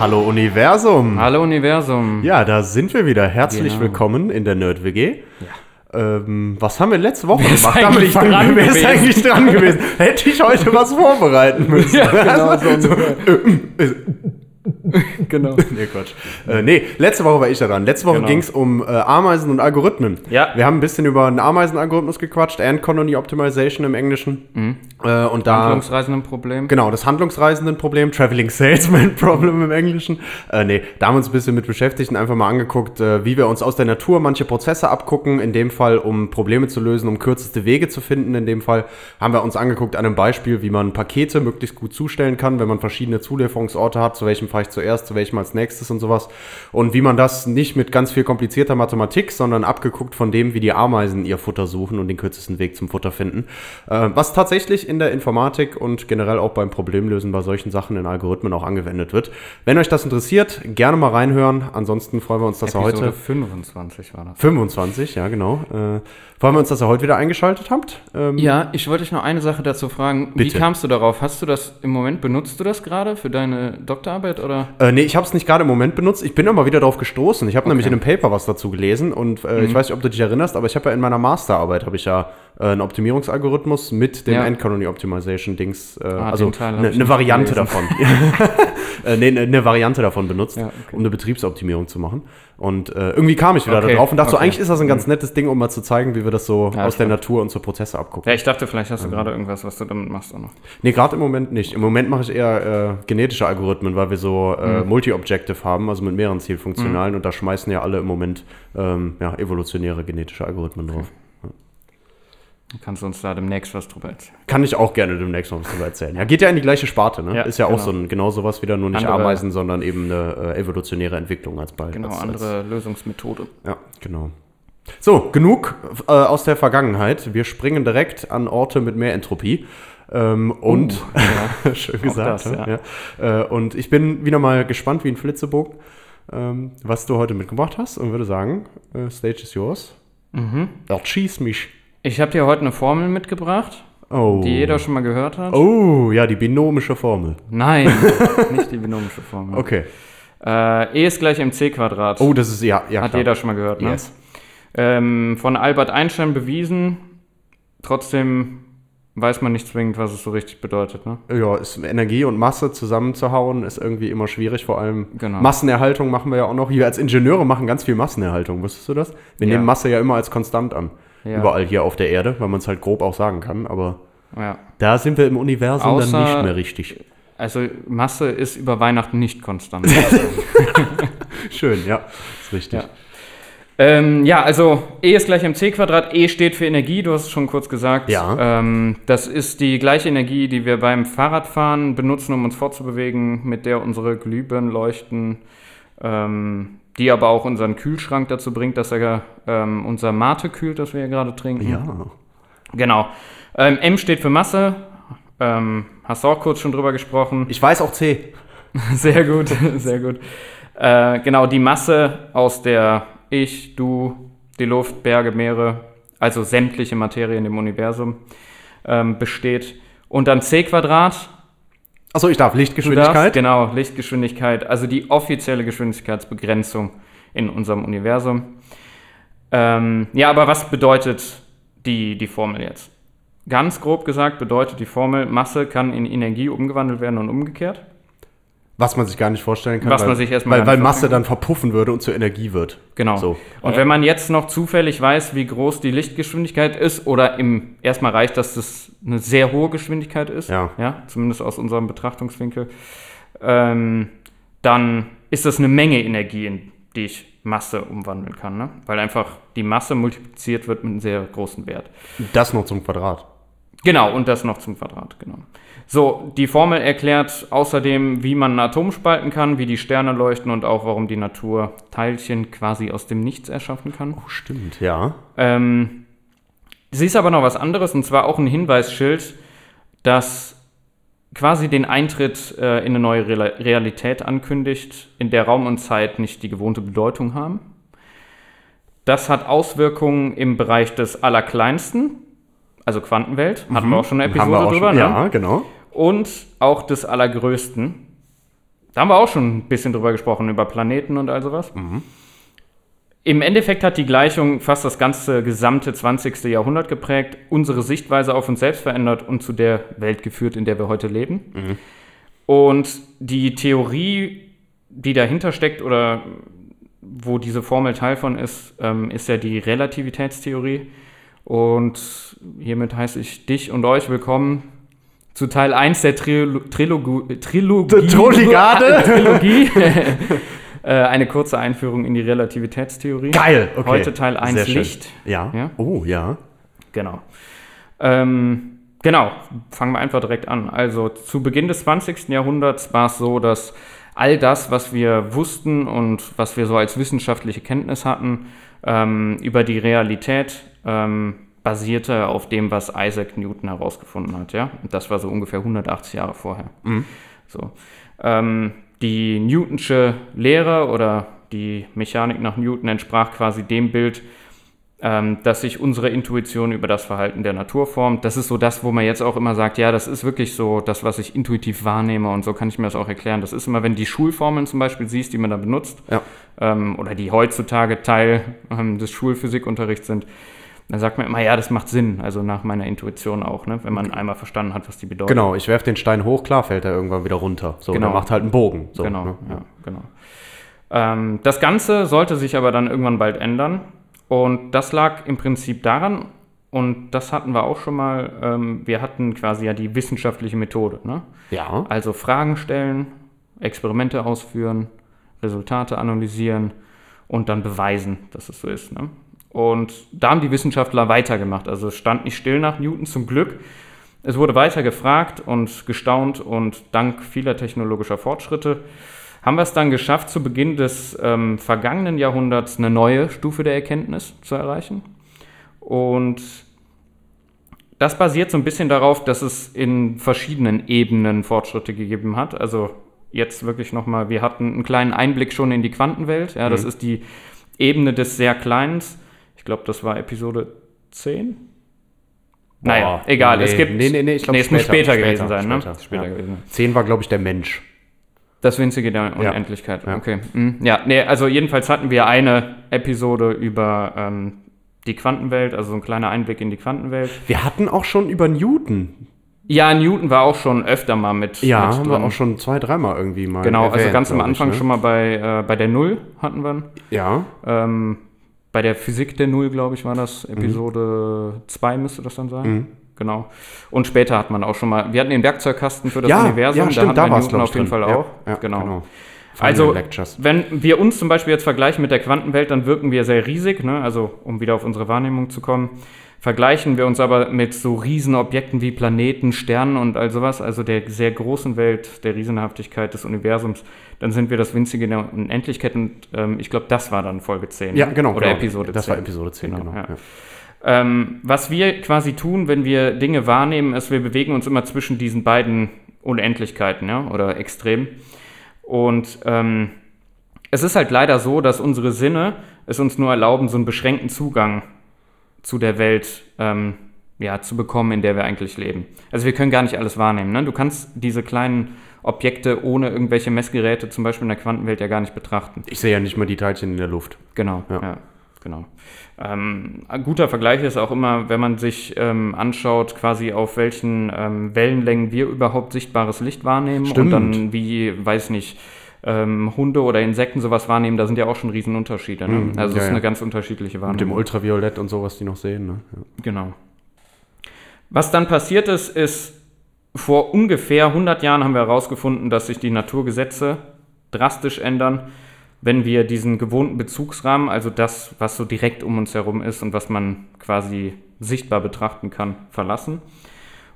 Hallo Universum. Hallo Universum. Ja, da sind wir wieder. Herzlich Genau. willkommen in der Nerd WG. Ähm, was haben wir letzte Woche Wer gemacht? wir- dran Wer ist eigentlich dran gewesen? Hätte ich heute was vorbereiten müssen. Ja, genau, so ungefähr. genau. Nee, Quatsch. Äh, nee, letzte Woche war ich da dran. Letzte Woche Genau. ging es um äh, Ameisen und Algorithmen. Ja. Wir haben ein bisschen über einen Ameisenalgorithmus gequatscht, Ant Colony Optimization im Englischen. Äh, und da Handlungsreisenden-Problem. Genau, das Handlungsreisenden-Problem, Traveling Salesman-Problem im Englischen. Äh, nee, da haben wir uns ein bisschen mit beschäftigt und einfach mal angeguckt, äh, wie wir uns aus der Natur manche Prozesse abgucken. In dem Fall, um Probleme zu lösen, um kürzeste Wege zu finden. In dem Fall haben wir uns angeguckt an einem Beispiel, wie man Pakete möglichst gut zustellen kann, wenn man verschiedene Zulieferungsorte hat, zu welchem fahre ich zuerst, zu welchem als nächstes und sowas. Und wie man das nicht mit ganz viel komplizierter Mathematik, sondern abgeguckt von dem, wie die Ameisen ihr Futter suchen und den kürzesten Weg zum Futter finden. Äh, was tatsächlich in der Informatik und generell auch beim Problemlösen bei solchen Sachen in Algorithmen auch angewendet wird. Wenn euch das interessiert, gerne mal reinhören. Ansonsten freuen wir uns, dass Episode heute 25 war das. 25, ja genau. Äh, freuen wir uns, dass ihr heute wieder eingeschaltet habt. Ähm, Ja, ich wollte dich noch eine Sache dazu fragen. Bitte. Wie kamst du darauf? Hast du das im Moment, benutzt du das gerade für deine Doktorarbeit oder? Äh, nee, ich habe es nicht gerade im Moment benutzt. Ich bin aber wieder darauf gestoßen. Ich habe nämlich in einem Paper was dazu gelesen und äh, Mhm. ich weiß nicht, ob du dich erinnerst, aber ich habe ja in meiner Masterarbeit habe ich ja äh, einen Optimierungsalgorithmus mit dem Ja. End Colony Optimization Dings, äh, Ah, also eine ne nicht Variante davon. äh, nee, eine ne Variante davon benutzt, Ja, okay. um eine Betriebsoptimierung zu machen. Und äh, irgendwie kam ich wieder Okay, da drauf und dachte so, okay. eigentlich ist das ein ganz nettes Ding, um mal zu zeigen, wie wir das so Ja, aus der. Natur und so Prozesse abgucken. Ja, ich dachte, vielleicht hast du gerade irgendwas, was du damit machst auch noch. Nee, gerade im Moment nicht. Im Moment mache ich eher äh, genetische Algorithmen, weil wir so äh, Mhm. Multi-Objective haben, also mit mehreren Zielfunktionalen und da schmeißen ja alle im Moment ähm, ja, evolutionäre genetische Algorithmen drauf. Du kannst uns da demnächst was drüber erzählen. Kann ich auch gerne demnächst noch was darüber erzählen. Ja, geht ja in die gleiche Sparte, ne? Ja, Ist ja auch genau. so ein, genau sowas wieder, nur nicht Andere- Ameisen, sondern eben eine äh, evolutionäre Entwicklung als Ball. Genau, als, andere Lösungsmethode. Als, ja, genau. So, genug äh, aus der Vergangenheit. Wir springen direkt an Orte mit mehr Entropie. Ähm, und ja. Schön gesagt. das, ja. Ja. Äh, und ich bin wieder mal gespannt wie ein Flitzebogen, ähm, was du heute mitgebracht hast und würde sagen, äh, Stage is yours. Mhm. Erschieß mich. Ich habe dir heute eine Formel mitgebracht, Oh. die jeder schon mal gehört hat. Oh, ja, die binomische Formel. Nein, nicht die binomische Formel. Okay. Äh, e ist gleich mc Quadrat. Oh, das ist, ja, ja hat klar. jeder schon mal gehört, ne? Yes. Ähm, von Albert Einstein bewiesen. Trotzdem weiß man nicht zwingend, was es so richtig bedeutet, ne? Ja, ist Energie und Masse zusammenzuhauen, ist irgendwie immer schwierig. Vor allem Genau. Massenerhaltung machen wir ja auch noch. Wir als Ingenieure machen ganz viel Massenerhaltung. Wusstest du das? Wir Ja. nehmen Masse ja immer als konstant an. Ja. Überall hier auf der Erde, weil man es halt grob auch sagen kann. Aber Ja. da sind wir im Universum Außer- dann nicht mehr richtig. Also Masse ist über Weihnachten nicht konstant. Schön, ja, ist richtig. Ja. Ähm, ja, also E ist gleich mc Quadrat. E steht für Energie, du hast es schon kurz gesagt. Ja. Ähm, das ist die gleiche Energie, die wir beim Fahrradfahren benutzen, um uns fortzubewegen, mit der unsere Glühbirnen leuchten, ähm, die aber auch unseren Kühlschrank dazu bringt, dass er ähm, unser Mate kühlt, das wir hier gerade trinken. Ja. Genau. Ähm, M steht für Masse. Ähm, hast du auch kurz schon drüber gesprochen. Ich weiß auch C. Sehr gut, sehr gut. Äh, genau, die Masse, aus der ich, du, die Luft, Berge, Meere, also sämtliche Materie in dem Universum ähm, besteht. Und dann c Quadrat. Achso, ich darf Lichtgeschwindigkeit. darfst, genau, Lichtgeschwindigkeit, also die offizielle Geschwindigkeitsbegrenzung in unserem Universum. Ähm, ja, aber was bedeutet die, die Formel jetzt? Ganz grob gesagt bedeutet die Formel, Masse kann in Energie umgewandelt werden und umgekehrt. Was man sich gar nicht vorstellen kann. Was weil, man sich erstmal weil, weil Masse dann verpuffen würde und zur Energie wird. Genau. So. Und wenn man jetzt noch zufällig weiß, wie groß die Lichtgeschwindigkeit ist, oder im erstmal reicht, dass das eine sehr hohe Geschwindigkeit ist, Ja. ja zumindest aus unserem Betrachtungswinkel, ähm, dann ist das eine Menge Energie, in die ich Masse umwandeln kann, ne? weil einfach die Masse multipliziert wird mit einem sehr großen Wert. Das noch zum Quadrat. Genau, und das noch zum Quadrat, genau. So, die Formel erklärt außerdem, wie man einen Atom spalten kann, wie die Sterne leuchten und auch, warum die Natur Teilchen quasi aus dem Nichts erschaffen kann. Oh, stimmt, ja. Ähm, sie ist aber noch was anderes, und zwar auch ein Hinweisschild, das quasi den Eintritt äh, in eine neue Re Realität ankündigt, in der Raum und Zeit nicht die gewohnte Bedeutung haben. Das hat Auswirkungen im Bereich des Allerkleinsten, also Quantenwelt. Hatten wir auch schon eine Mhm. Episode auch drüber, schon, ne? Ja, genau. Und auch des Allergrößten. Da haben wir auch schon ein bisschen drüber gesprochen, über Planeten und all sowas. Im Endeffekt hat die Gleichung fast das ganze gesamte 20. Jahrhundert geprägt, unsere Sichtweise auf uns selbst verändert und zu der Welt geführt, in der wir heute leben. Und die Theorie, die dahinter steckt oder wo diese Formel Teil von ist, ähm, ist ja die Relativitätstheorie. Und hiermit heiße ich dich und euch willkommen zu Teil 1 der Trilo Trilogu Trilogie. Troligade? Trilogie. äh, eine kurze Einführung in die Relativitätstheorie. Geil, okay. Heute Teil 1 Sehr schön. Licht. Ja. Ja? Oh, ja. Genau. Ähm, genau, fangen wir einfach direkt an. Also zu Beginn des 20. Jahrhunderts war es so, dass all das, was wir wussten und was wir so als wissenschaftliche Kenntnis hatten, ähm, über die Realität ähm, basierte auf dem, was Isaac Newton herausgefunden hat. Ja? Und das war so ungefähr 180 Jahre vorher. So. Ähm, die Newtonsche Lehre oder die Mechanik nach Newton entsprach quasi dem Bild, ähm, dass sich unsere Intuition über das Verhalten der Natur formt. Das ist so das, wo man jetzt auch immer sagt, ja, das ist wirklich so das, was ich intuitiv wahrnehme und so kann ich mir das auch erklären. Das ist immer, wenn du die Schulformeln zum Beispiel siehst, die man da benutzt, Ja. ähm, oder die heutzutage Teil ähm, des Schulphysikunterrichts sind, dann sagt man immer, ja, das macht Sinn, also nach meiner Intuition auch, ne? wenn man einmal verstanden hat, was die bedeuten. Genau, ich werfe den Stein hoch, klar fällt er irgendwann wieder runter. So, Genau. macht halt einen Bogen. So, genau, ne? ja, genau. Ähm, das Ganze sollte sich aber dann irgendwann bald ändern. Und das lag im Prinzip daran, und das hatten wir auch schon mal, ähm, wir hatten quasi ja die wissenschaftliche Methode. Ne? Ja. Also Fragen stellen, Experimente ausführen, Resultate analysieren und dann beweisen, dass es so ist. Ne? Und da haben die Wissenschaftler weitergemacht. Also es stand nicht still nach Newton zum Glück. Es wurde weiter gefragt und gestaunt und dank vieler technologischer Fortschritte haben wir es dann geschafft, zu Beginn des ähm, vergangenen Jahrhunderts eine neue Stufe der Erkenntnis zu erreichen. Und das basiert so ein bisschen darauf, dass es in verschiedenen Ebenen Fortschritte gegeben hat. Also jetzt wirklich nochmal, wir hatten einen kleinen Einblick schon in die Quantenwelt. Ja, das ist die Ebene des sehr Kleins. Ich glaube, das war Episode 10. Naja, Boah, egal. nee, es gibt. nee, nee, nee, ich glaub, es muss später, später, gewesen später, sein, ne? später, Später ja. gewesen. Zehn war, glaube ich, der Mensch. Das Winzige der. Unendlichkeit. Ja. Okay. Mhm. Ja, nee, also jedenfalls hatten wir eine Episode über ähm, die Quantenwelt, also so ein kleiner Einblick in die Quantenwelt. Wir hatten auch schon über Newton. Ja, Newton war auch schon öfter mal mit. Ja, mit haben wir auch schon zwei, dreimal irgendwie mal. Genau, also erwähnt, ganz am Anfang ich, ne? schon mal bei, äh, bei der Null hatten wir. Ja, Ähm, bei der Physik der Null, glaube ich, war das. Mhm. Episode 2 müsste das dann sein. Genau. Und später hat man auch schon mal. Wir hatten den Werkzeugkasten für das ja, Universum. ja, stimmt, hatten da wir war es, Newton auf jeden drin. Fall auch. Ja, genau. Final Also, wenn wir uns zum Beispiel jetzt vergleichen mit der Quantenwelt, dann wirken wir sehr riesig, ne? also um wieder auf unsere Wahrnehmung zu kommen. Vergleichen wir uns aber mit so Riesenobjekten wie Planeten, Sternen und all sowas, also der sehr großen Welt, der Riesenhaftigkeit des Universums, dann sind wir das Winzige in der Unendlichkeit und ähm, ich glaube, das war dann Folge 10. Ja, genau. Oder genau. Episode 10. Das war Episode 10, genau. ja. ja. Ähm, was wir quasi tun, wenn wir Dinge wahrnehmen, ist, wir bewegen uns immer zwischen diesen beiden Unendlichkeiten ja, oder Extremen. Und ähm, es ist halt leider so, dass unsere Sinne es uns nur erlauben, so einen beschränkten Zugang zu der Welt ähm, ja, zu bekommen, in der wir eigentlich leben. Also wir können gar nicht alles wahrnehmen. Ne? Du kannst diese kleinen Objekte ohne irgendwelche Messgeräte, zum Beispiel in der Quantenwelt, ja gar nicht betrachten. Ich sehe ja nicht mal die Teilchen in der Luft. Genau, Ja. ja, genau. Ähm, ein guter Vergleich ist auch immer, wenn man sich ähm, anschaut, quasi auf welchen ähm, Wellenlängen wir überhaupt sichtbares Licht wahrnehmen Stimmt. und dann wie, weiß nicht, ähm, Hunde oder Insekten sowas wahrnehmen, da sind ja auch schon Riesenunterschiede. Ne? Mhm, also es ja, ist ja. eine ganz unterschiedliche Mit dem Wahrnehmung. Ultraviolett und sowas, die noch sehen. Ne? Ja. Genau. Was dann passiert ist, ist, vor ungefähr 100 Jahren haben wir herausgefunden, dass sich die Naturgesetze drastisch ändern, wenn wir diesen gewohnten Bezugsrahmen, also das, was so direkt um uns herum ist und was man quasi sichtbar betrachten kann, verlassen.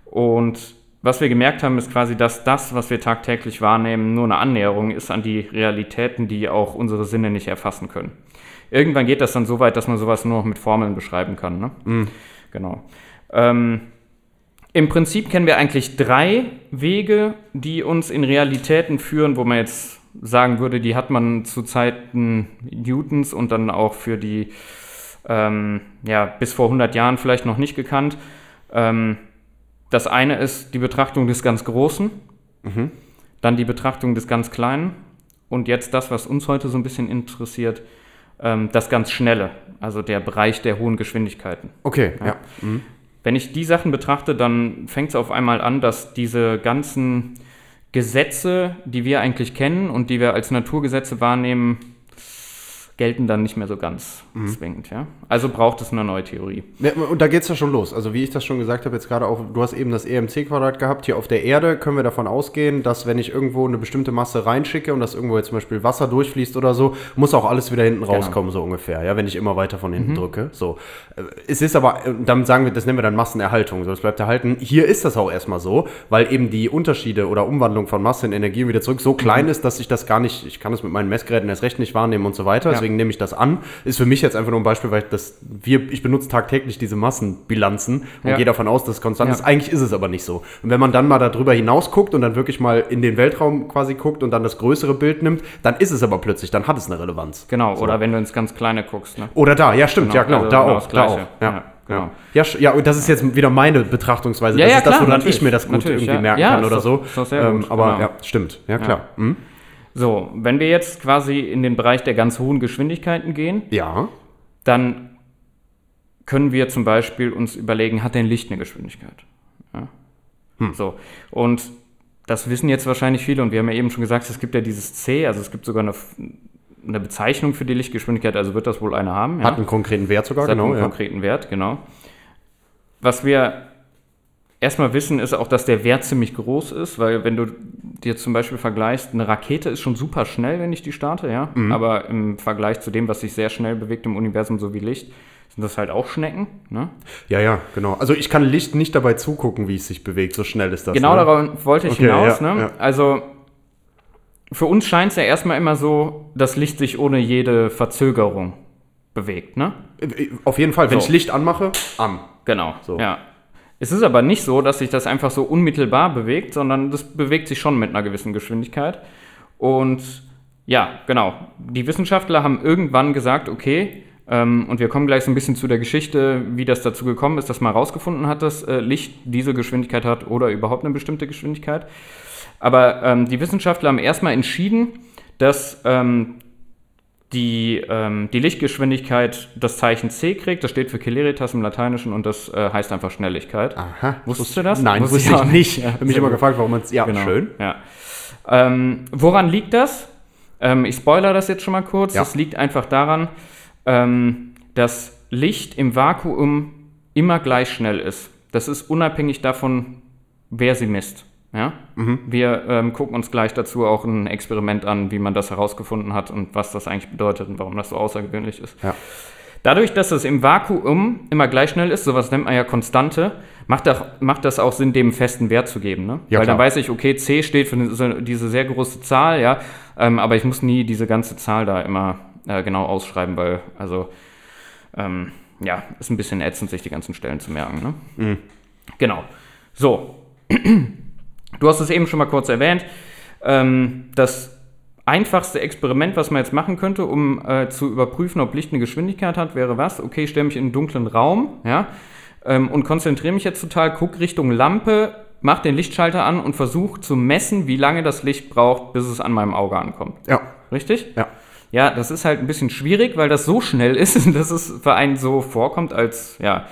Und was wir gemerkt haben, ist quasi, dass das, was wir tagtäglich wahrnehmen, nur eine Annäherung ist an die Realitäten, die auch unsere Sinne nicht erfassen können. Irgendwann geht das dann so weit, dass man sowas nur noch mit Formeln beschreiben kann. Ne? Mhm. Genau. Ähm, Im Prinzip kennen wir eigentlich drei Wege, die uns in Realitäten führen, wo man jetzt sagen würde, die hat man zu Zeiten Newtons und dann auch für die, ähm, ja, bis vor 100 Jahren vielleicht noch nicht gekannt. Ähm, das eine ist die Betrachtung des ganz Großen, dann die Betrachtung des ganz Kleinen und jetzt das, was uns heute so ein bisschen interessiert, ähm, das ganz Schnelle, also der Bereich der hohen Geschwindigkeiten. Okay, ja. Mhm. Wenn ich die Sachen betrachte, dann fängt es auf einmal an, dass diese ganzen Gesetze, die wir eigentlich kennen und die wir als Naturgesetze wahrnehmen, gelten dann nicht mehr so ganz zwingend. Ja? Also braucht es eine neue Theorie. Ja, und da geht es ja schon los. Also wie ich das schon gesagt habe, jetzt gerade auch, du hast eben das EMC-Quadrat gehabt. Hier auf der Erde können wir davon ausgehen, dass wenn ich irgendwo eine bestimmte Masse reinschicke und dass irgendwo jetzt zum Beispiel Wasser durchfließt oder so, muss auch alles wieder hinten rauskommen, so ungefähr, ja, wenn ich immer weiter von hinten drücke. So. Äh, Es ist aber, äh, damit sagen wir, das nennen wir dann Massenerhaltung. So, das bleibt erhalten. Hier ist das auch erstmal so, weil eben die Unterschiede oder Umwandlung von Masse in Energie und wieder zurück so klein ist, dass ich das gar nicht, ich kann das mit meinen Messgeräten erst recht nicht wahrnehmen und so weiter. Deswegen nehme ich das an. Ist für mich jetzt einfach nur ein Beispiel, weil ich das, wir, ich benutze tagtäglich diese Massenbilanzen und Ja. gehe davon aus, dass es konstant Ja. ist. Eigentlich ist es aber nicht so. Und wenn man dann mal darüber hinaus guckt und dann wirklich mal in den Weltraum quasi guckt und dann das größere Bild nimmt, dann ist es aber plötzlich, dann hat es eine Relevanz. Genau, So. oder wenn du ins ganz Kleine guckst. Ne? Oder da, ja, stimmt, Genau, ja, genau, also da genau auch, das da auch. Ja, Ja, genau. Ja, ja, und das ist jetzt wieder meine Betrachtungsweise. Ja, das ja, ist das, klar, woran natürlich, ich mir das gut irgendwie merken kann oder so. sehr ähm, gut, aber genau. ja, stimmt, ja klar. Mhm. So, wenn wir jetzt quasi in den Bereich der ganz hohen Geschwindigkeiten gehen, Ja, dann können wir zum Beispiel uns überlegen, hat denn Licht eine Geschwindigkeit? Ja. So, und das wissen jetzt wahrscheinlich viele und wir haben ja eben schon gesagt, es gibt ja dieses C, also es gibt sogar eine, eine Bezeichnung für die Lichtgeschwindigkeit, also wird das wohl eine haben. hat einen konkreten Wert sogar, Das hat genau. einen Ja. konkreten Wert, genau. Was wir erstmal wissen, ist auch, dass der Wert ziemlich groß ist, weil wenn du dir zum Beispiel vergleichst, eine Rakete ist schon super schnell, wenn ich die starte, ja. Mhm. Aber im Vergleich zu dem, was sich sehr schnell bewegt im Universum, so wie Licht, sind das halt auch Schnecken. Ne? ja, ja, genau. Also ich kann Licht nicht dabei zugucken, wie es sich bewegt. So schnell ist das. Genau ne? darauf wollte ich Okay, hinaus. ja, ne? ja. Also für uns scheint es ja erstmal immer so, dass Licht sich ohne jede Verzögerung bewegt. Ne? Äh, Auf jeden Fall, wenn So. ich Licht anmache, an. Genau. So. Ja. Es ist aber nicht so, dass sich das einfach so unmittelbar bewegt, sondern das bewegt sich schon mit einer gewissen Geschwindigkeit. Und ja, genau. Die Wissenschaftler haben irgendwann gesagt, okay, ähm, und wir kommen gleich so ein bisschen zu der Geschichte, wie das dazu gekommen ist, dass man herausgefunden hat, dass äh, Licht diese Geschwindigkeit hat oder überhaupt eine bestimmte Geschwindigkeit. Aber ähm, die Wissenschaftler haben erstmal entschieden, dass ähm, die, ähm, die Lichtgeschwindigkeit das Zeichen C kriegt. Das steht für Celeritas im Lateinischen und das äh, heißt einfach Schnelligkeit. Aha. Wusstest du das? Nein, Wusste ich nicht. Ich Ja, habe mich immer gefragt, warum man es. Ja, Genau. schön. Ja. Ähm, woran liegt das? Ähm, ich spoilere das jetzt schon mal kurz. Ja. Das liegt einfach daran, ähm, dass Licht im Vakuum immer gleich schnell ist. Das ist unabhängig davon, wer sie misst. Ja? Mhm. Wir ähm, gucken uns gleich dazu auch ein Experiment an, wie man das herausgefunden hat und was das eigentlich bedeutet und warum das so außergewöhnlich ist. Ja. Dadurch, dass es im Vakuum immer gleich schnell ist, sowas nennt man ja Konstante, macht, auch, macht das auch Sinn, dem festen Wert zu geben. Ne? Ja, Weil dann klar. weiß ich, okay, C steht für diese, diese sehr große Zahl, ja, ähm, aber ich muss nie diese ganze Zahl da immer äh, genau ausschreiben, weil, also, ähm, ja, ist ein bisschen ätzend, sich die ganzen Stellen zu merken. Ne? Mhm. Genau. So. Du hast es eben schon mal kurz erwähnt. Ähm, das einfachste Experiment, was man jetzt machen könnte, um äh, zu überprüfen, ob Licht eine Geschwindigkeit hat, wäre was? Okay, ich stelle mich in einen dunklen Raum, ja, ähm, und konzentriere mich jetzt total, guck Richtung Lampe, mach den Lichtschalter an und versuche zu messen, wie lange das Licht braucht, bis es an meinem Auge ankommt. Ja. Richtig? Ja. Ja, das ist halt ein bisschen schwierig, weil das so schnell ist, dass es für einen so vorkommt, als, ja,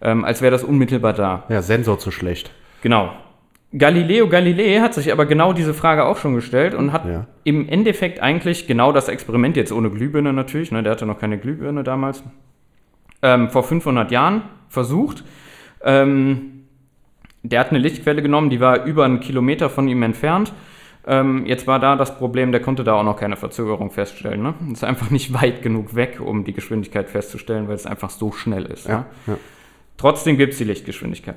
ähm, als wäre das unmittelbar da. Ja, Sensor zu schlecht. Genau. Galileo Galilei hat sich aber genau diese Frage auch schon gestellt und hat Ja. im Endeffekt eigentlich genau das Experiment, jetzt ohne Glühbirne natürlich, ne, der hatte noch keine Glühbirne damals, ähm, vor 500 Jahren versucht. Ähm, der hat eine Lichtquelle genommen, die war über einen Kilometer von ihm entfernt. Ähm, jetzt war da das Problem, der konnte da auch noch keine Verzögerung feststellen. Ne? Ist einfach nicht weit genug weg, um die Geschwindigkeit festzustellen, weil es einfach so schnell ist. Ja. ja. Trotzdem gibt es die Lichtgeschwindigkeit.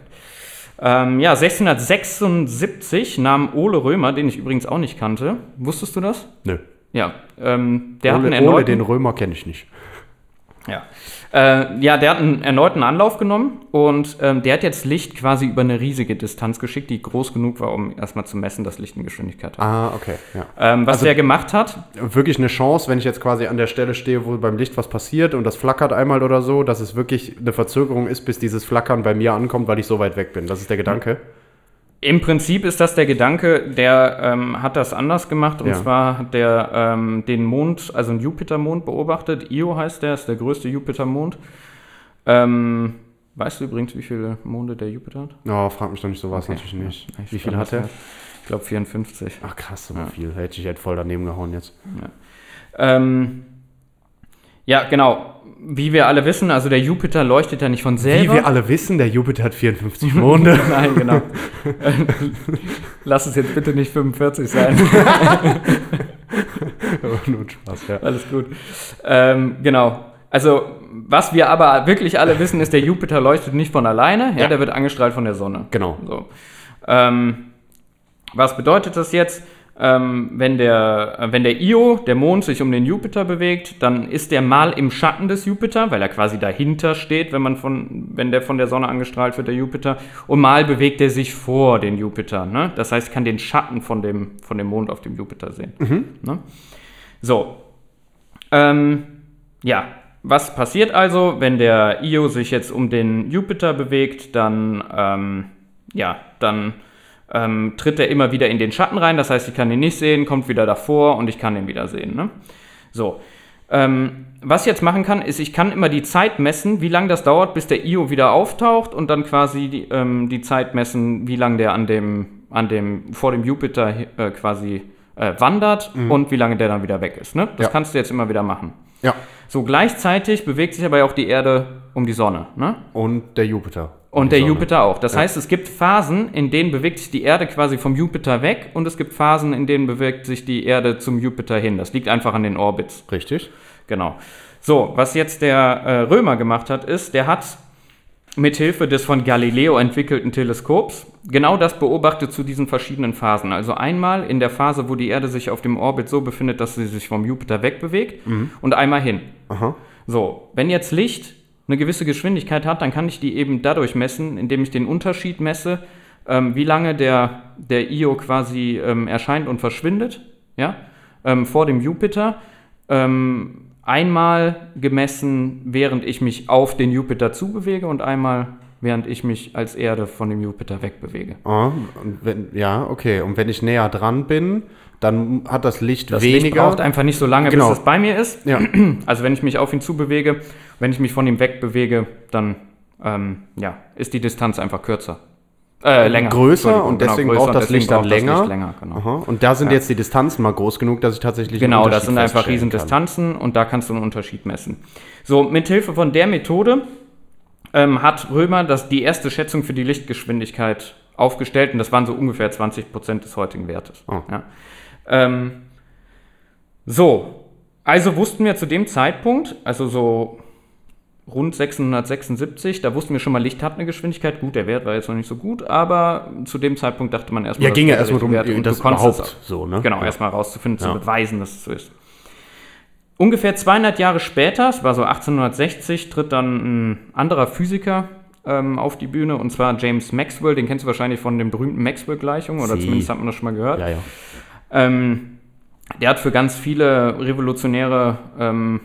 Ähm, ja, 1676 nahm Ole Römer, den ich übrigens auch nicht kannte. Wusstest du das? Nö. Ja, ähm, der hat einen Ole, Ole erneuten, den Römer kenne ich nicht. Ja. Äh, ja, der hat einen erneuten Anlauf genommen und ähm, der hat jetzt Licht quasi über eine riesige Distanz geschickt, die groß genug war, um erstmal zu messen, dass Licht eine Geschwindigkeit hat. Ah, okay, ja. Ähm, was Also- der gemacht hat, Wirklich eine Chance, wenn ich jetzt quasi an der Stelle stehe, wo beim Licht was passiert und das flackert einmal oder so, dass es wirklich eine Verzögerung ist, bis dieses Flackern bei mir ankommt, weil ich so weit weg bin. Das ist der Gedanke. Im Prinzip ist das der Gedanke, der ähm, hat das anders gemacht. Und Ja. zwar hat der ähm, den Mond, also einen Jupitermond beobachtet. Io heißt der, ist der größte Jupitermond. Ähm, weißt du übrigens, wie viele Monde der Jupiter hat? Oh, frag mich doch nicht, so war es Okay, natürlich nicht. ja, Wie viel spannend, hat er? ja. Ich glaube 54. Ach krass, so viel. Hätte ich halt voll daneben gehauen jetzt. Ähm, ja, genau. Wie wir alle wissen, also der Jupiter leuchtet ja nicht von Wie selber. wir alle wissen, der Jupiter hat 54 Monde. Nein, genau. Lass es jetzt bitte nicht 45 sein. Nur Spaß, ja. Alles gut. Ähm, genau. Also, was wir aber wirklich alle wissen, ist, der Jupiter leuchtet nicht von alleine. Ja, Ja. der wird angestrahlt von der Sonne. Genau. So. Ähm, was bedeutet das jetzt? Ähm, wenn, der, äh, wenn der Io, der Mond, sich um den Jupiter bewegt, dann ist der mal im Schatten des Jupiter, weil er quasi dahinter steht, wenn, man von, wenn der von der Sonne angestrahlt wird, der Jupiter. Und mal bewegt er sich vor den Jupiter. Ne? Das heißt, kann den Schatten von dem, von dem Mond auf dem Jupiter sehen. Ne? So. Ähm, ja, was passiert also, wenn der Io sich jetzt um den Jupiter bewegt, dann, ähm, ja, dann ähm, tritt er immer wieder in den Schatten rein. Das heißt, ich kann ihn nicht sehen, kommt wieder davor und ich kann ihn wieder sehen. Ne? So. Ähm, was ich jetzt machen kann, ist, ich kann immer die Zeit messen, wie lange das dauert, bis der Io wieder auftaucht und dann quasi die, ähm, die Zeit messen, wie lange der an dem, an dem, vor dem Jupiter äh, quasi äh, wandert und wie lange der dann wieder weg ist. Ne? Das Ja. kannst du jetzt immer wieder machen. Ja. So gleichzeitig bewegt sich aber auch die Erde um die Sonne. Ne? Und der Jupiter. Und der Sonne. Jupiter auch. Das Ja. heißt, es gibt Phasen, in denen bewegt sich die Erde quasi vom Jupiter weg und es gibt Phasen, in denen bewegt sich die Erde zum Jupiter hin. Das liegt einfach an den Orbits. Richtig. Genau. So, was jetzt der äh, Römer gemacht hat, ist, der hat mithilfe des von Galileo entwickelten Teleskops genau das beobachtet zu diesen verschiedenen Phasen. Also einmal in der Phase, wo die Erde sich auf dem Orbit so befindet, dass sie sich vom Jupiter wegbewegt und einmal hin. Aha. So, wenn jetzt Licht eine gewisse Geschwindigkeit hat, dann kann ich die eben dadurch messen, indem ich den Unterschied messe, ähm, wie lange der, der Io quasi ähm, erscheint und verschwindet, ja, ähm, vor dem Jupiter. Ähm, einmal gemessen, während ich mich auf den Jupiter zubewege und einmal, während ich mich als Erde von dem Jupiter wegbewege. Und wenn, ja, okay. Und wenn ich näher dran bin, dann hat das Licht Das weniger. Licht braucht einfach nicht so lange, Genau. bis es bei mir ist. ja. Also wenn ich mich auf ihn zubewege, wenn ich mich von ihm wegbewege, dann ähm, ja, ist die Distanz einfach kürzer. Äh, länger. größer und deswegen größer braucht das deswegen Licht dann länger. Licht länger genau. Und da sind Ja. jetzt die Distanzen mal groß genug, dass ich tatsächlich Genau, das sind einfach riesen. Distanzen und da kannst du einen Unterschied messen. So, mithilfe von der Methode ähm, hat Römer das, die erste Schätzung für die Lichtgeschwindigkeit aufgestellt und das waren so ungefähr 20% des heutigen Wertes. Oh. Ja. Ähm, so, also wussten wir zu dem Zeitpunkt, also so rund 676, da wussten wir schon mal, Licht hat eine Geschwindigkeit. Gut, der Wert war jetzt noch nicht so gut, aber zu dem Zeitpunkt dachte man erstmal, Ja, ging ist ja erstmal darum, das überhaupt so, ne? Genau, Ja. erstmal rauszufinden, Ja. zu beweisen, dass es so ist. Ungefähr 200 Jahre später, es war so 1860, tritt dann ein anderer Physiker ähm, auf die Bühne, und zwar James Maxwell. Den kennst du wahrscheinlich von den berühmten Maxwell-Gleichungen, oder Sie. zumindest hat man das schon mal gehört. Ja, ja. Ähm, der hat für ganz viele revolutionäre ähm,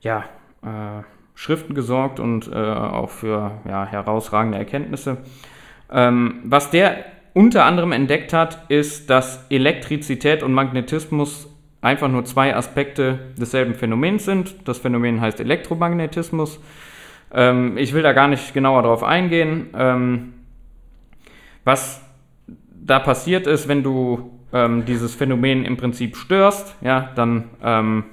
ja, äh, Schriften gesorgt und äh, auch für ja, herausragende Erkenntnisse. Ähm, was der unter anderem entdeckt hat, ist, dass Elektrizität und Magnetismus einfach nur zwei Aspekte desselben Phänomens sind. Das Phänomen heißt Elektromagnetismus. Ähm, ich will da gar nicht genauer drauf eingehen. Ähm, was da passiert ist, wenn du ähm, dieses Phänomen im Prinzip störst, ja, dann ähm,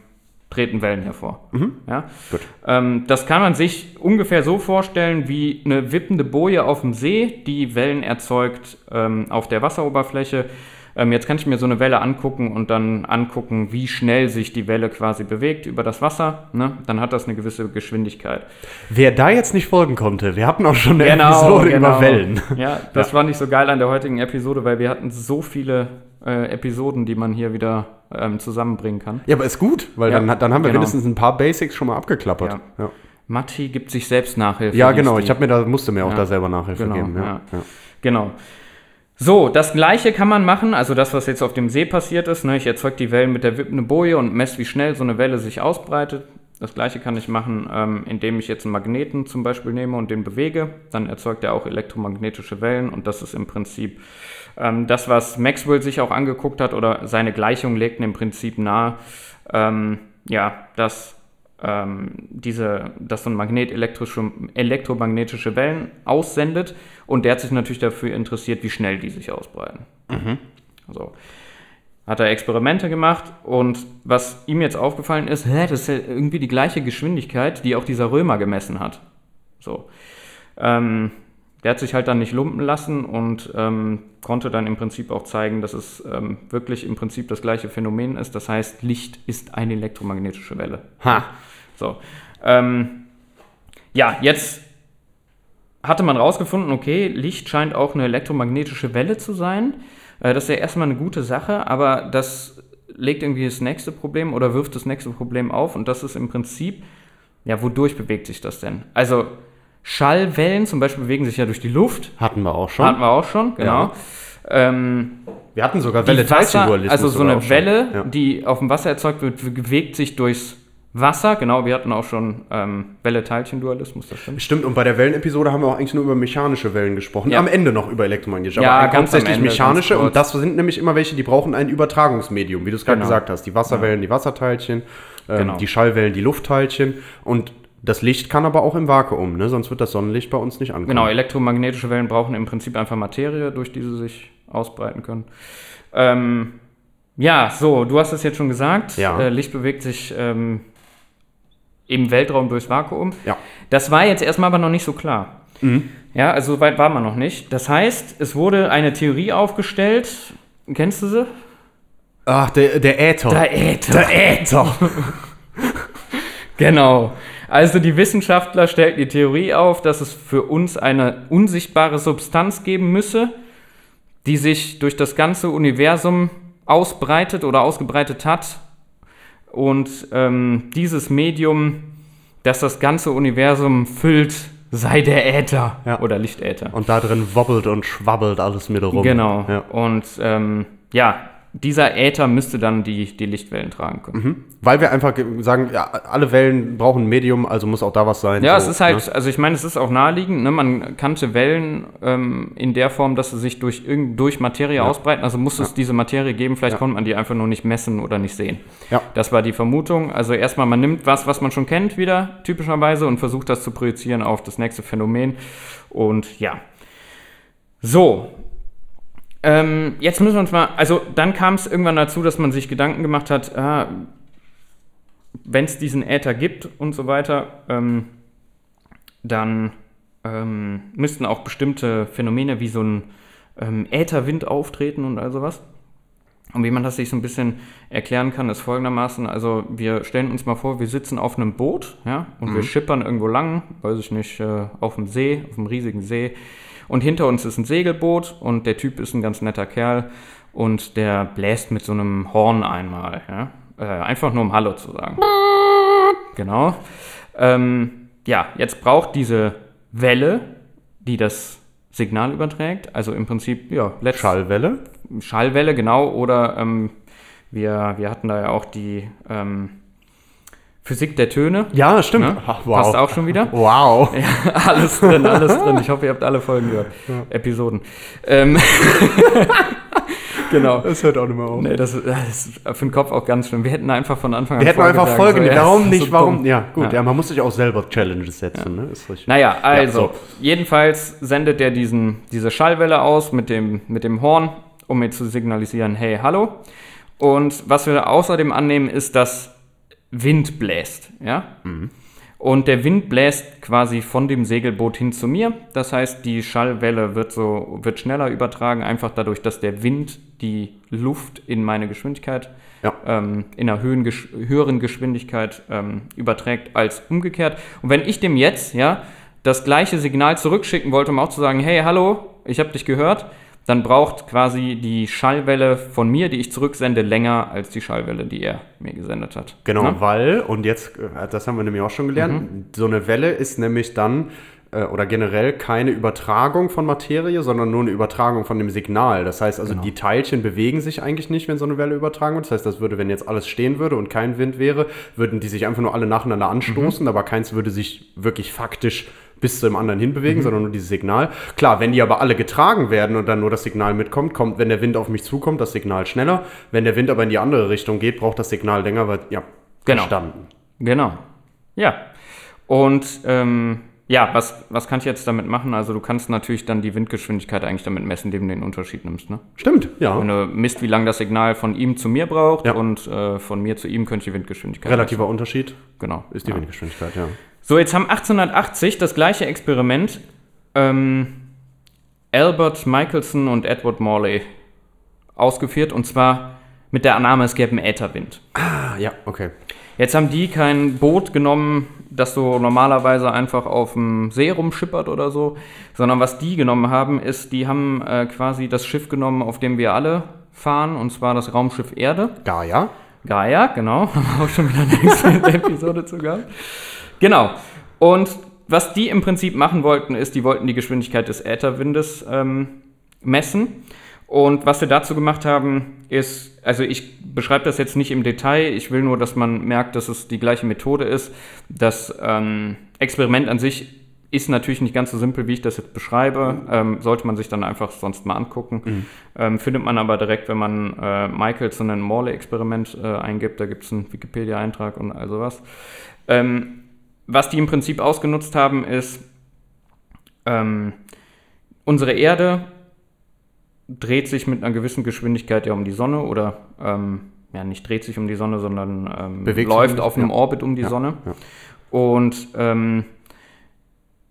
treten Wellen hervor. Ja? Gut. Ähm, das kann man sich ungefähr so vorstellen wie eine wippende Boje auf dem See, die Wellen erzeugt ähm, auf der Wasseroberfläche. Ähm, jetzt kann ich mir so eine Welle angucken und dann angucken, wie schnell sich die Welle quasi bewegt über das Wasser. Ne? Dann hat das eine gewisse Geschwindigkeit. Wer da jetzt nicht folgen konnte, wir hatten auch schon eine Genau, Episode genau. über Wellen. Ja, das war nicht so geil an der heutigen Episode, weil wir hatten so viele äh, Episoden, die man hier wieder ähm, zusammenbringen kann. Ja, aber ist gut, weil Ja, dann, dann haben wir genau. wenigstens ein paar Basics schon mal abgeklappert. Ja. Ja, Matti gibt sich selbst Nachhilfe. ja genau. Ich habe mir da, musste mir auch Ja. da selber Nachhilfe Genau, geben. Ja. ja. Ja. Genau. So, das gleiche kann man machen, also das, was jetzt auf dem See passiert ist. Ne? Ich erzeuge die Wellen mit der wippenden Boje und messe, wie schnell so eine Welle sich ausbreitet. Das gleiche kann ich machen, ähm, indem ich jetzt einen Magneten zum Beispiel nehme und den bewege. Dann erzeugt er auch elektromagnetische Wellen und das ist im Prinzip ähm, das, was Maxwell sich auch angeguckt hat oder seine Gleichung legten im Prinzip nahe, ähm, ja, dass ähm, diese, dass so ein Magnet elektrische, elektromagnetische Wellen aussendet und der hat sich natürlich dafür interessiert, wie schnell die sich ausbreiten. So. Hat er Experimente gemacht und was ihm jetzt aufgefallen ist, hä, das ist ja irgendwie die gleiche Geschwindigkeit, die auch dieser Römer gemessen hat. So. Ähm, der hat sich halt dann nicht lumpen lassen und ähm, konnte dann im Prinzip auch zeigen, dass es ähm, wirklich im Prinzip das gleiche Phänomen ist. Das heißt, Licht ist eine elektromagnetische Welle. Ha. So. Ähm, ja, jetzt hatte man rausgefunden, okay, Licht scheint auch eine elektromagnetische Welle zu sein. Äh, das ist ja erstmal eine gute Sache, aber das legt irgendwie das nächste Problem oder wirft das nächste Problem auf und das ist im Prinzip, ja, wodurch bewegt sich das denn? Also Schallwellen zum Beispiel bewegen sich ja durch die Luft, Hatten wir auch schon. hatten wir auch schon, genau. Ähm, wir hatten sogar die Wasser, also so eine. Welle, Ja. die auf dem Wasser erzeugt wird, bewegt sich durchs Wasser. Genau, wir hatten auch schon ähm, Welle-Teilchen-Dualismus, das stimmt. Stimmt, und bei der Wellenepisode haben wir auch eigentlich nur über mechanische Wellen gesprochen. Ja. Am Ende noch über elektromagnetische, Ja, aber ganz hauptsächlich Ende, mechanische. ganz. Und das sind nämlich immer welche, die brauchen ein Übertragungsmedium, wie du es gerade Genau. gesagt hast. Die Wasserwellen, die Wasserteilchen, ähm, Genau. die Schallwellen, die Luftteilchen. Und das Licht kann aber auch im Vakuum, ne? sonst wird das Sonnenlicht bei uns nicht ankommen. Genau, elektromagnetische Wellen brauchen im Prinzip einfach Materie, durch die sie sich ausbreiten können. Ähm, ja, so, du hast es jetzt schon gesagt. Ja. Äh, Licht bewegt sich ähm, im Weltraum durchs Vakuum. Ja. Das war jetzt erstmal aber noch nicht so klar. Ja, also so weit war man noch nicht. Das heißt, es wurde eine Theorie aufgestellt. Kennst du sie? Ach, der, der Äther. Der Äther. Der Äther. Genau. Also die Wissenschaftler stellten die Theorie auf, dass es für uns eine unsichtbare Substanz geben müsse, die sich durch das ganze Universum ausbreitet oder ausgebreitet hat. Und ähm, dieses Medium, das das ganze Universum füllt, sei der Äther Ja. oder Lichtäther. und da drin wobbelt und schwabbelt alles mit rum. Genau. Ja. Und ähm, ja, dieser Äther müsste dann die, die Lichtwellen tragen können. Weil wir einfach ge- sagen, ja, alle Wellen brauchen ein Medium, also muss auch da was sein. Ja, so, es ist halt, ne? also ich meine, es ist auch naheliegend, ne? man kannte Wellen ähm, in der Form, dass sie sich durch, durch Materie ausbreiten, also muss es diese Materie geben, vielleicht Ja. konnte man die einfach nur nicht messen oder nicht sehen. Ja. Das war die Vermutung. Also erstmal, man nimmt was, was man schon kennt wieder, typischerweise, und versucht das zu projizieren auf das nächste Phänomen. Und ja. So. Ähm, jetzt müssen wir uns mal, also dann kam es irgendwann dazu, dass man sich Gedanken gemacht hat, ah, wenn es diesen Äther gibt und so weiter, ähm, dann ähm, müssten auch bestimmte Phänomene wie so ein ähm, Ätherwind auftreten und all sowas. Und wie man das sich so ein bisschen erklären kann, ist folgendermaßen, also wir stellen uns mal vor, wir sitzen auf einem Boot, ja, und wir schippern irgendwo lang, weiß ich nicht, äh, auf dem See, auf einem riesigen See. Und hinter uns ist ein Segelboot und der Typ ist ein ganz netter Kerl und der bläst mit so einem Horn einmal, ja. Äh, einfach nur um Hallo zu sagen. Genau. Ähm, ja, jetzt braucht diese Welle, die das Signal überträgt, also im Prinzip, ja, let's Schallwelle. Schallwelle, genau, oder ähm, wir, wir hatten da ja auch die ähm, Physik der Töne. Ja, stimmt. Ne? Ach, Passt auch schon wieder. Wow. Ja, alles drin, alles drin. Ich hoffe, ihr habt alle Folgen gehört. Episoden. Ähm, genau. Das hört auch nicht mehr auf. Nee, das, das ist für den Kopf auch ganz schlimm. Wir hätten einfach von Anfang an Wir hätten Folge einfach Folgen, sollen. Ja, warum nicht, so warum? Ja, gut, ja. Ja. man muss sich auch selber Challenges setzen, ne? Ist richtig. Naja, also, so. jedenfalls sendet er diesen, diese Schallwelle aus mit dem, mit dem Horn, um mir zu signalisieren, hey, hallo. Und was wir außerdem annehmen, ist, dass Wind bläst, ja? Und der Wind bläst quasi von dem Segelboot hin zu mir. Das heißt, die Schallwelle wird so wird schneller übertragen, einfach dadurch, dass der Wind die Luft in meine Geschwindigkeit Ja. ähm, in einer höhen, gesch- höheren Geschwindigkeit ähm, überträgt als umgekehrt. Und wenn ich dem jetzt ja das gleiche Signal zurückschicken wollte, um auch zu sagen, hey, hallo, ich habe dich gehört, dann braucht quasi die Schallwelle von mir, die ich zurücksende, länger als die Schallwelle, die er mir gesendet hat. Genau, Ne? weil, und jetzt, äh, das haben wir nämlich auch schon gelernt, so eine Welle ist nämlich dann, äh, oder generell keine Übertragung von Materie, sondern nur eine Übertragung von dem Signal. Das heißt also, die Teilchen bewegen sich eigentlich nicht, wenn so eine Welle übertragen wird. Das heißt, das würde, wenn jetzt alles stehen würde und kein Wind wäre, würden die sich einfach nur alle nacheinander anstoßen, aber keins würde sich wirklich faktisch bis zum anderen hinbewegen, sondern nur dieses Signal. Klar, wenn die aber alle getragen werden und dann nur das Signal mitkommt, kommt, wenn der Wind auf mich zukommt, das Signal schneller. Wenn der Wind aber in die andere Richtung geht, braucht das Signal länger, weil, ja, Genau. verstanden. Genau. Ja. Und ähm, ja, was, was kann ich jetzt damit machen? Also du kannst natürlich dann die Windgeschwindigkeit eigentlich damit messen, indem du den Unterschied nimmst. Ne? Stimmt, ja. Wenn du misst, wie lange das Signal von ihm zu mir braucht Ja. und äh, von mir zu ihm könnte ich die Windgeschwindigkeit Relativer Unterschied messen. Genau. ist die ja. Windgeschwindigkeit, ja. So, jetzt haben 1880 das gleiche Experiment ähm, Albert Michelson und Edward Morley ausgeführt und zwar mit der Annahme, es gäbe einen Ätherwind. Ah, ja, okay. Jetzt haben die kein Boot genommen, das so normalerweise einfach auf dem See rumschippert oder so, sondern was die genommen haben, ist, die haben äh, quasi das Schiff genommen, auf dem wir alle fahren, und zwar das Raumschiff Erde. Gaia. Gaia, genau. Haben wir auch schon wieder eine Episode zu gehabt. Genau. Und was die im Prinzip machen wollten, ist, die wollten die Geschwindigkeit des Ätherwindes ähm, messen. Und was wir dazu gemacht haben, ist, also ich beschreibe das jetzt nicht im Detail, ich will nur, dass man merkt, dass es die gleiche Methode ist. Das ähm, Experiment an sich ist natürlich nicht ganz so simpel, wie ich das jetzt beschreibe. Ähm, sollte man sich dann einfach sonst mal angucken. Ähm, findet man aber direkt, wenn man äh, Michelson ein Morley-Experiment äh, eingibt. Da gibt es einen Wikipedia-Eintrag und all sowas. Ähm, was die im Prinzip ausgenutzt haben, ist, ähm, unsere Erde dreht sich mit einer gewissen Geschwindigkeit ja um die Sonne oder ähm, ja nicht dreht sich um die Sonne, sondern ähm, läuft auf einem ja. Orbit um die Ja, Sonne. ja. Und ähm,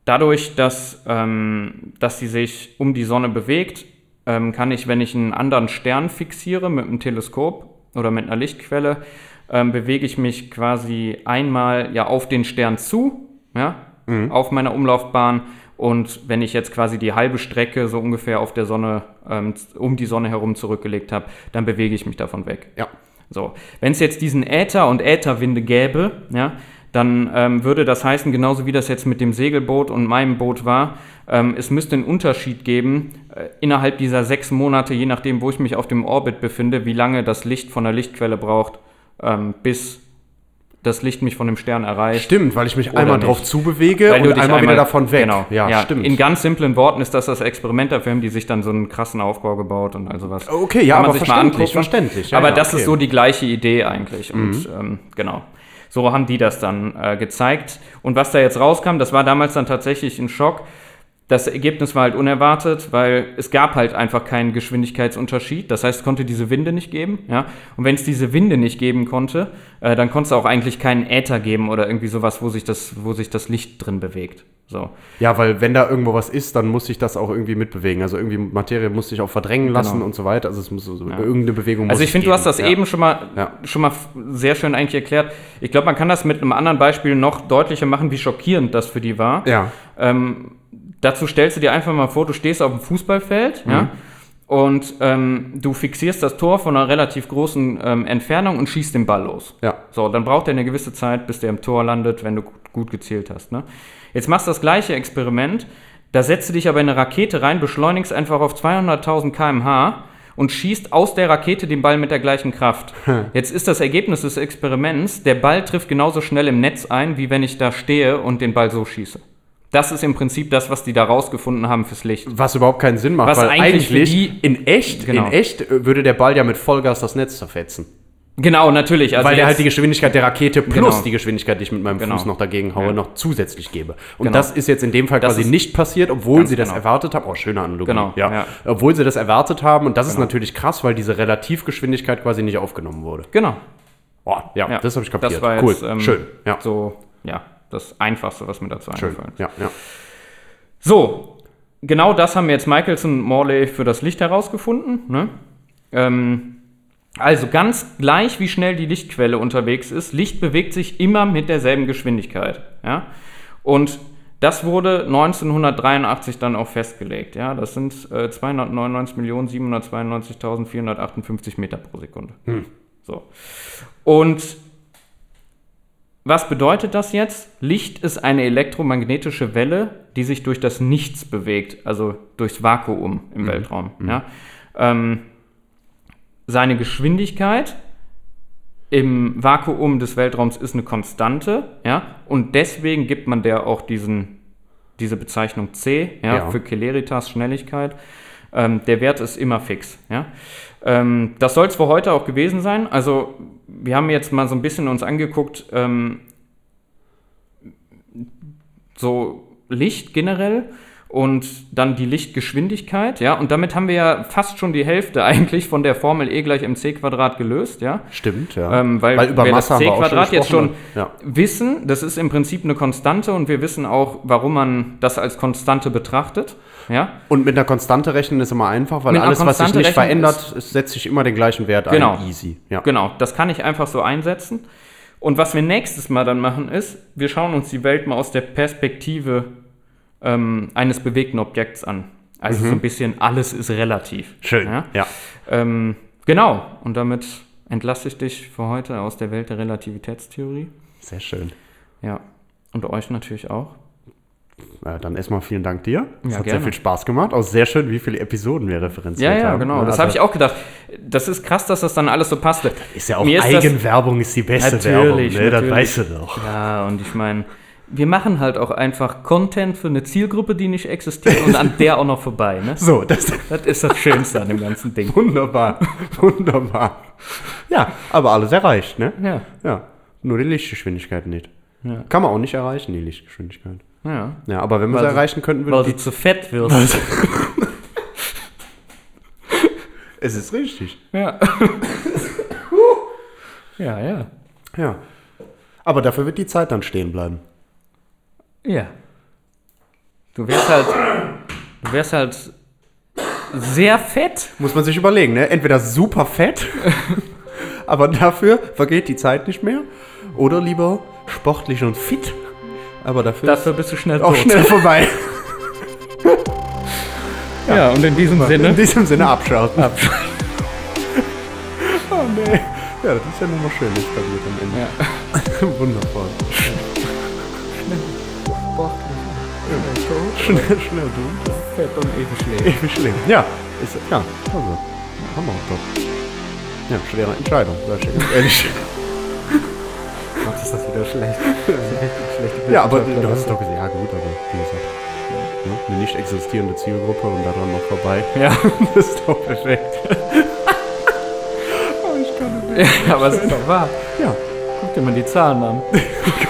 dadurch, dass, ähm, dass sie sich um die Sonne bewegt, ähm, kann ich, wenn ich einen anderen Stern fixiere mit einem Teleskop oder mit einer Lichtquelle, ähm, bewege ich mich quasi einmal ja auf den Stern zu, ja, auf meiner Umlaufbahn. Und wenn ich jetzt quasi die halbe Strecke so ungefähr auf der Sonne, ähm, um die Sonne herum zurückgelegt habe, dann bewege ich mich davon weg. Ja. So, wenn es jetzt diesen Äther und Ätherwinde gäbe, ja, dann ähm, würde das heißen, genauso wie das jetzt mit dem Segelboot und meinem Boot war, ähm, es müsste einen Unterschied geben äh, innerhalb dieser sechs Monate, je nachdem, wo ich mich auf dem Orbit befinde, wie lange das Licht von der Lichtquelle braucht, ähm, bis das Licht mich von dem Stern erreicht. Stimmt, weil ich mich Oder einmal nicht. drauf zubewege Weil und dich einmal, wieder davon weg. Genau, Ja, stimmt. In ganz simplen Worten ist das das Experiment. Dafür haben die sich dann so einen krassen Aufbau gebaut und all sowas. Okay, ja, aber verständlich, verständlich. Ja, aber ja, das okay. Mhm. ist so die gleiche Idee eigentlich. Und ähm, genau. So haben die das dann äh, gezeigt. Und was da jetzt rauskam, das war damals dann tatsächlich ein Schock. Das Ergebnis war halt unerwartet, weil es gab halt einfach keinen Geschwindigkeitsunterschied. Das heißt, es konnte diese Winde nicht geben. Ja? Und wenn es diese Winde nicht geben konnte, äh, dann konnte es auch eigentlich keinen Äther geben oder irgendwie sowas, wo sich das, wo sich das Licht drin bewegt. So. Ja, weil wenn da irgendwo was ist, dann muss sich das auch irgendwie mitbewegen. Also irgendwie Materie muss sich auch verdrängen lassen Genau. und so weiter. Also es muss so irgendeine Bewegung Also ich finde, du hast das. Ja. eben schon mal, Ja. schon mal sehr schön eigentlich erklärt. Ich glaube, man kann das mit einem anderen Beispiel noch deutlicher machen, wie schockierend das für die war. Ja. Ähm, dazu stellst du dir einfach mal vor, du stehst auf dem Fußballfeld, Mhm. ja, und ähm, du fixierst das Tor von einer relativ großen ähm, Entfernung und schießt den Ball los. Ja. So, dann braucht er eine gewisse Zeit, bis der im Tor landet, wenn du gut, gezielt hast. Ne? Jetzt machst du das gleiche Experiment, da setzt du dich aber in eine Rakete rein, beschleunigst einfach auf 200.000 km/h und schießt aus der Rakete den Ball mit der gleichen Kraft. Jetzt ist das Ergebnis des Experiments, der Ball trifft genauso schnell im Netz ein, wie wenn ich da stehe und den Ball so schieße. Das ist im Prinzip das, was die da rausgefunden haben fürs Licht. Was überhaupt keinen Sinn macht, Was weil eigentlich eigentlich die- in echt, Genau. in echt äh, würde der Ball ja mit Vollgas das Netz zerfetzen. Genau, natürlich. Also weil der halt die Geschwindigkeit der Rakete plus Genau. die Geschwindigkeit, die ich mit meinem Genau. Fuß noch dagegen haue, Ja. noch zusätzlich gebe. Und Genau. das ist jetzt in dem Fall Das quasi nicht passiert, obwohl sie das genau. erwartet haben. Oh, schöne Analogie. Genau, Ja. ja. Obwohl sie das erwartet haben. Und das ist natürlich krass, weil diese Relativgeschwindigkeit quasi nicht aufgenommen wurde. Genau. Oh, ja, Ja, das habe ich kapiert. Das war cool, jetzt, ähm, schön. Ja. So, ja, das Einfachste, was mir dazu eingefallen ist. Ja, ja. So, genau das haben jetzt Michelson und Morley für das Licht herausgefunden. Ne? Ähm, also ganz gleich, wie schnell die Lichtquelle unterwegs ist, Licht bewegt sich immer mit derselben Geschwindigkeit. Ja? Und das wurde 1983 dann auch festgelegt. Ja? Das sind äh, 299.792.458 Meter pro Sekunde. So. Und was bedeutet das jetzt? Licht ist eine elektromagnetische Welle, die sich durch das Nichts bewegt, also durchs Vakuum im Weltraum. Ja? Ähm, seine Geschwindigkeit im Vakuum des Weltraums ist eine Konstante, ja, und deswegen gibt man der auch diesen, diese Bezeichnung C, ja, Ja. für Celeritas Schnelligkeit. Ähm, der Wert ist immer fix, ja. Ähm, das soll es für heute auch gewesen sein. Also wir haben jetzt mal so ein bisschen uns angeguckt, ähm, so Licht generell und dann die Lichtgeschwindigkeit, ja, und damit haben wir ja fast schon die Hälfte eigentlich von der Formel E gleich mc Quadrat gelöst, ja. Stimmt, ja. Ähm, weil, Weil über wir Masse das wir auch schon jetzt schon gesprochen, ne? wissen, das ist im Prinzip eine Konstante und wir wissen auch, warum man das als Konstante betrachtet. Ja, Und mit einer Konstante rechnen ist immer einfach, weil Mit alles, was sich nicht verändert, es setzt sich immer den gleichen Wert Genau. ein. Easy. Ja. genau, das kann ich einfach so einsetzen. Und was wir nächstes Mal dann machen ist, wir schauen uns die Welt mal aus der Perspektive ähm, eines bewegten Objekts an. Also so ein bisschen alles ist relativ. Mhm. Schön. Ja? Ja. Ähm, genau, und damit entlasse ich dich für heute aus der Welt der Relativitätstheorie. Sehr schön. Ja, und euch natürlich auch. Ja, dann erstmal vielen Dank dir. Es Ja, hat gerne. sehr viel Spaß gemacht. Auch sehr schön, wie viele Episoden wir referenziert Ja, ja, haben. genau. Das also habe ich auch gedacht. Das ist krass, dass das dann alles so passte. Ist ja auch Mir ist das- Eigenwerbung ist die beste Natürlich, Werbung. Ne? Das natürlich. weißt du doch. Ja, und ich meine, wir machen halt auch einfach Content für eine Zielgruppe, die nicht existiert und an der auch noch vorbei. Ne? So, das Das ist das Schönste an dem ganzen Ding. wunderbar. wunderbar. Ja, aber alles erreicht, ne? Ja, Ja. Nur die Lichtgeschwindigkeit nicht. Ja. Kann man auch nicht erreichen, die Lichtgeschwindigkeit. Ja. Ja, aber wenn wir Weil sie- erreichen könnten, Weil würden du die. zu fett wirst. Es ist richtig. Ja. ja, ja. Ja. Aber dafür wird die Zeit dann stehen bleiben. Ja. Du wärst halt. Du wärst halt sehr fett. Muss man sich überlegen, ne? Entweder super fett, aber dafür vergeht die Zeit nicht mehr. Oder lieber sportlich und fit, aber dafür, Dafür bist du schnell auch tot. schnell vorbei. Ja, und in diesem In Sinne. diesem Sinne abschalten. Abschalten. Oh nee. Ja, das ist ja nochmal schön etabliert am Ende. Ja. Wundervoll. Schnell, schnell du. Fett und ewig schläft. Ewig schlimm. Ja, ist, ja, also, haben wir auch doch. Ja, schwere Entscheidung, sag ich ganz ehrlich. Macht ist das wieder schlecht. schlechte ja, aber du hast es doch gesagt, ja gut, aber wie gesagt, ne, eine nicht existierende Zielgruppe und daran noch vorbei. Ja. Das ist doch perfekt. oh, ich kann nicht. ja, aber es ist doch wahr. Ja, Guck dir mal die Zahlen an.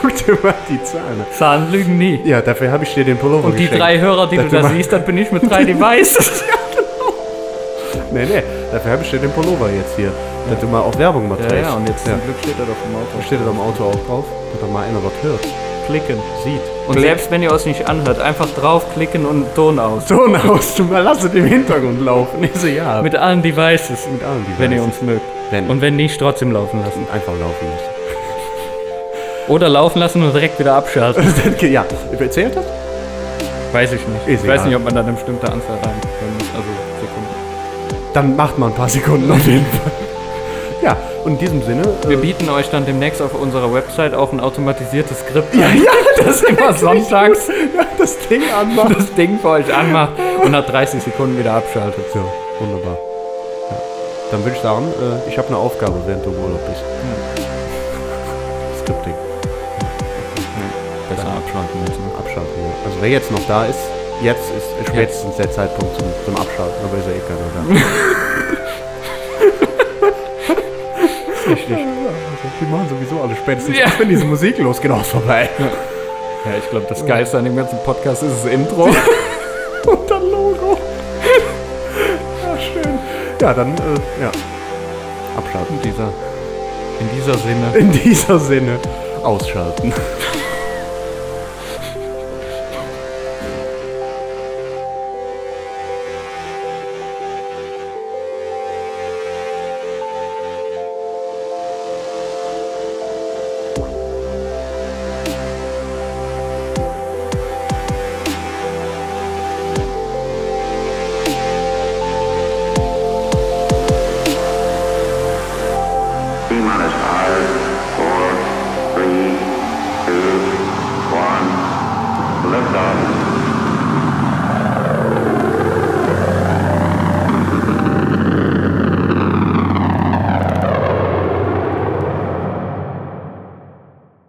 guck dir mal die Zahlen an. Zahlen lügen nie. Ja, dafür habe ich dir den Pullover Und die geschenkt. drei Hörer, die Das du da siehst, das bin ich mit drei Devices. Nee, nee, dafür habe ich dir den Pullover jetzt hier. Dass du mal auch Werbung mal ja, trägst. ja, und jetzt ja. zum Glück steht er doch im Auto. Steht das am Auto auch drauf? Dass da mal einer was hört. Klicken. Sieht. Und selbst wenn ihr euch nicht anhört, einfach draufklicken und Ton aus. Ton aus, du mal lass es im Hintergrund laufen. Ich so, ja. Mit allen Devices. mit allen Devices. Wenn ihr uns mögt. Wenn. Und wenn nicht, trotzdem laufen lassen. einfach laufen lassen. Oder laufen lassen und direkt wieder abschalten. ja, erzählt das? Weiß ich nicht. Ist ich weiß egal. nicht, ob man da eine bestimmte Anzahl rein muss. Also. Dann macht mal ein paar Sekunden auf jeden Fall. Ja, und in diesem Sinne. Wir Äh, bieten euch dann demnächst auf unserer Website auch ein automatisiertes Skript ja, an, ja, das immer sonntags das Ding anmachen. das Ding für euch anmacht und nach 30 Sekunden wieder abschaltet. So, wunderbar. Ja. Dann würde ich sagen, äh, ich habe eine Aufgabe, während du im Urlaub bist. Scripting. Besser abschalten ne? Abschalten, ja. Also wer jetzt noch da ist, jetzt ist spätestens der Zeitpunkt zum, zum Abschalten, aber ist ja eh keiner da. Richtig. Die machen sowieso alle spätestens, Ja. wenn diese Musik losgeht, auch vorbei. Ja, ich glaube, das Geilste an dem ganzen Podcast ist das Intro. Und dann Logo. Ja, schön. Ja, dann, äh, ja. Abschalten. Dieser, in dieser Sinne. In dieser Sinne, ausschalten.